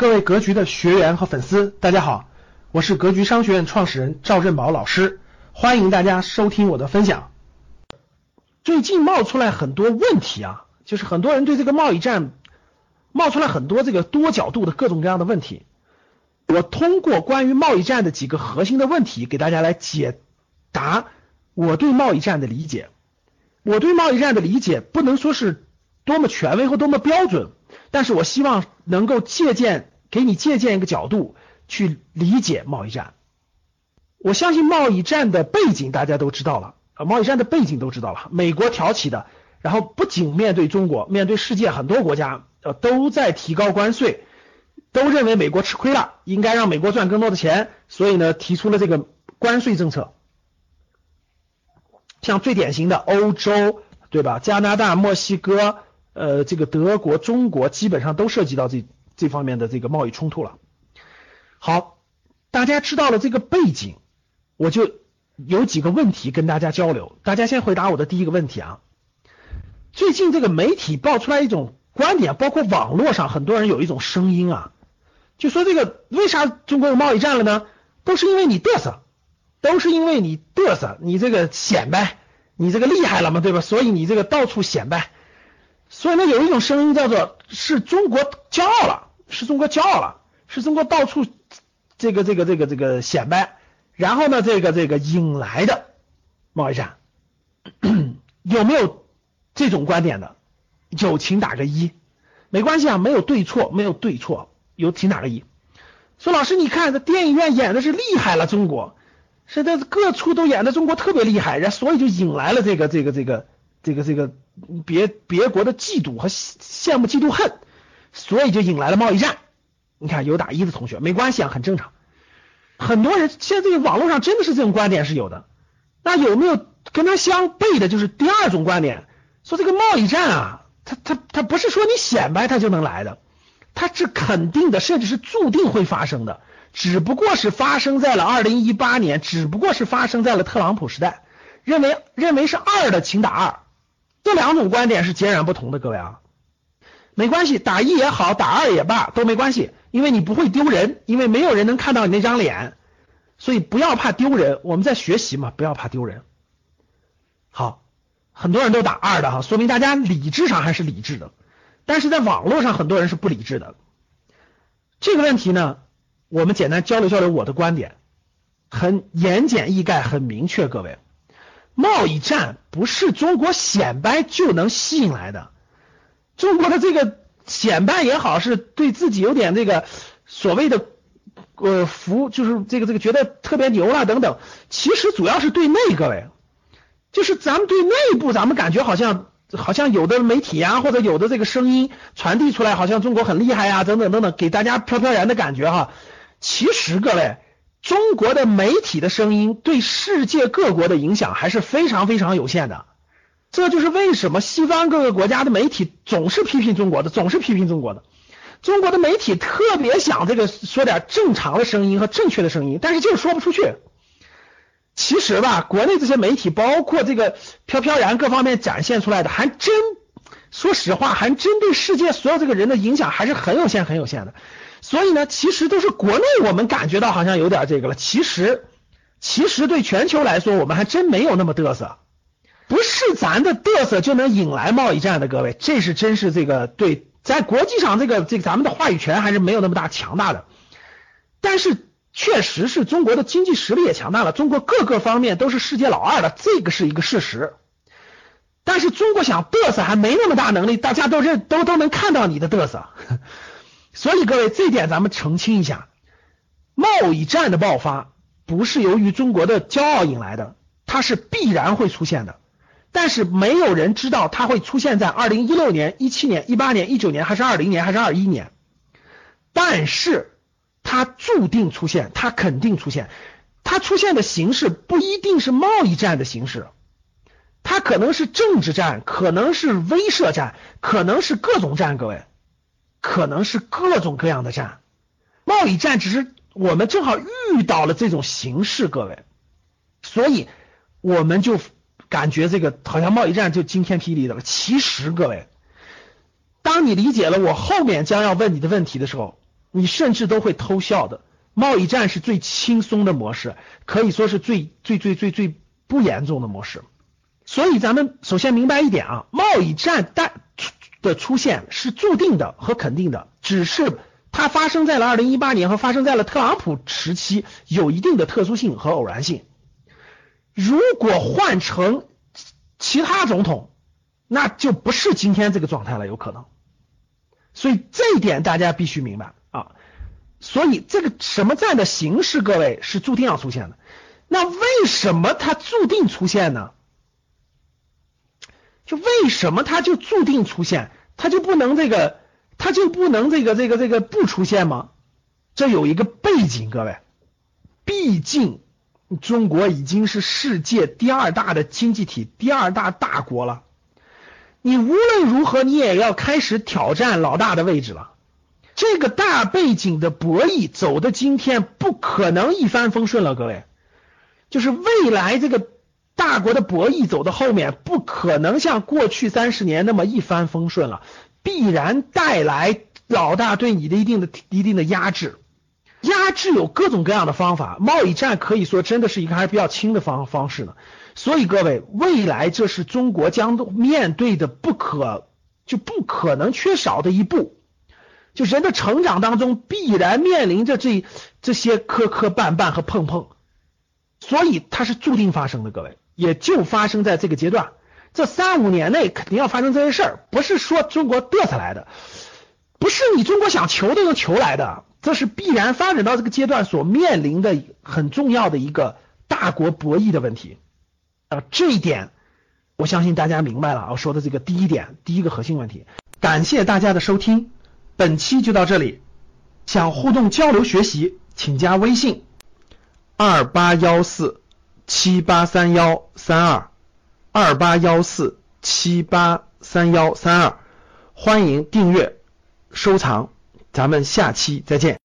各位格局的学员和粉丝，大家好，我是格局商学院创始人赵振宝老师，欢迎大家收听我的分享。最近冒出来很多问题啊，就是很多人对这个贸易战冒出来很多这个多角度的各种各样的问题。我通过关于贸易战的几个核心的问题，给大家来解答我对贸易战的理解。我对贸易战的理解不能说是多么权威或多么标准，但是我希望能够借鉴。给你借鉴一个角度去理解贸易战。我相信贸易战的背景大家都知道了啊，贸易战的背景都知道了，美国挑起的，然后不仅面对中国，面对世界很多国家呃都在提高关税，都认为美国吃亏了，应该让美国赚更多的钱，所以呢提出了这个关税政策。像最典型的欧洲对吧，加拿大、墨西哥呃这个德国、中国基本上都涉及到这。这方面的这个贸易冲突了。好，大家知道了这个背景，我就有几个问题跟大家交流。大家先回答我的第一个问题啊。最近这个媒体爆出来一种观点，包括网络上很多人有一种声音啊，就说这个为啥中国有贸易战了呢？都是因为你嘚瑟，都是因为你嘚瑟，你这个显摆，你这个厉害了嘛，对吧？所以你这个到处显摆。所以呢，有一种声音叫做是中国骄傲了。是中国骄傲了，是中国到处这个这个这个这个显摆，然后呢，这个这个引来的贸易战，有没有这种观点的？有，请打个一。没关系啊，没有对错，没有对错，有请打个一。说老师，你看这电影院演的是厉害了，中国现在各处都演的中国特别厉害，然所以就引来了这个这个这个这个这个别别国的嫉妒和羡慕、嫉妒、恨。所以就引来了贸易战。你看有打一的同学没关系啊，很正常。很多人现在这个网络上真的是这种观点是有的。那有没有跟他相悖的？就是第二种观点，说这个贸易战啊，它它它不是说你显摆它就能来的，它是肯定的，甚至是注定会发生的。只不过是发生在了二零一八年，只不过是发生在了特朗普时代。认为认为是二的，请打二。这两种观点是截然不同的，各位啊。没关系，打一也好，打二也罢，都没关系，因为你不会丢人，因为没有人能看到你那张脸，所以不要怕丢人。我们在学习嘛，不要怕丢人。好，很多人都打二的哈，说明大家理智上还是理智的，但是在网络上很多人是不理智的。这个问题呢，我们简单交流交流我的观点，很言简意赅，很明确。各位，贸易战不是中国显摆就能吸引来的。中国的这个显摆也好，是对自己有点这个所谓的呃服，就是这个这个觉得特别牛了等等。其实主要是对内，各位，就是咱们对内部，咱们感觉好像好像有的媒体啊，或者有的这个声音传递出来，好像中国很厉害呀，等等等等，给大家飘飘然的感觉哈。其实各位，中国的媒体的声音对世界各国的影响还是非常非常有限的。这就是为什么西方各个国家的媒体总是批评中国的，总是批评中国的。中国的媒体特别想这个说点正常的声音和正确的声音，但是就是说不出去。其实吧，国内这些媒体，包括这个飘飘然各方面展现出来的，还真说实话，还真对世界所有这个人的影响还是很有限、很有限的。所以呢，其实都是国内我们感觉到好像有点这个了，其实其实对全球来说，我们还真没有那么嘚瑟。咱的嘚瑟就能引来贸易战的，各位，这是真是这个对，在国际上这个这个咱们的话语权还是没有那么大强大的，但是确实是中国的经济实力也强大了，中国各个方面都是世界老二的，这个是一个事实。但是中国想嘚瑟还没那么大能力，大家都认都都能看到你的嘚瑟，所以各位这点咱们澄清一下，贸易战的爆发不是由于中国的骄傲引来的，它是必然会出现的。但是没有人知道它会出现在二零一六年、一七年、一八年、一九年，还是二零年，还是二一年。但是它注定出现，它肯定出现。它出现的形式不一定是贸易战的形式，它可能是政治战，可能是威慑战，可能是各种战。各位，可能是各种各样的战。贸易战只是我们正好遇到了这种形式，各位，所以我们就。感觉这个好像贸易战就惊天霹雳的了。其实各位，当你理解了我后面将要问你的问题的时候，你甚至都会偷笑的。贸易战是最轻松的模式，可以说是最最最最最不严重的模式。所以咱们首先明白一点啊，贸易战带的出现是注定的和肯定的，只是它发生在了二零一八年和发生在了特朗普时期有一定的特殊性和偶然性。如果换成其他总统，那就不是今天这个状态了，有可能。所以这一点大家必须明白啊。所以这个什么战的形式，各位是注定要出现的。那为什么它注定出现呢？就为什么它就注定出现？它就不能这个，它就不能这个这个这个不出现吗？这有一个背景，各位，毕竟中国已经是世界第二大的经济体、第二大大国了。你无论如何，你也要开始挑战老大的位置了。这个大背景的博弈走的今天不可能一帆风顺了，各位，就是未来这个。大国的博弈走到后面，不可能像过去三十年那么一帆风顺了，必然带来老大对你的一定的一定的压制。压制有各种各样的方法，贸易战可以说真的是一个还是比较轻的方方式呢。所以各位，未来这是中国将面对的不可就不可能缺少的一步，就人的成长当中必然面临着这这些磕磕绊绊和碰碰，所以它是注定发生的，各位。也就发生在这个阶段，这三五年内肯定要发生这些事儿，不是说中国嘚瑟来的，不是你中国想求都能求来的，这是必然发展到这个阶段所面临的很重要的一个大国博弈的问题啊，这一点我相信大家明白了啊，说的这个第一点，第一个核心问题。感谢大家的收听，本期就到这里，想互动交流学习，请加微信二八幺四。七八三幺三二二八幺四七八三幺三二，欢迎订阅收藏，咱们下期再见。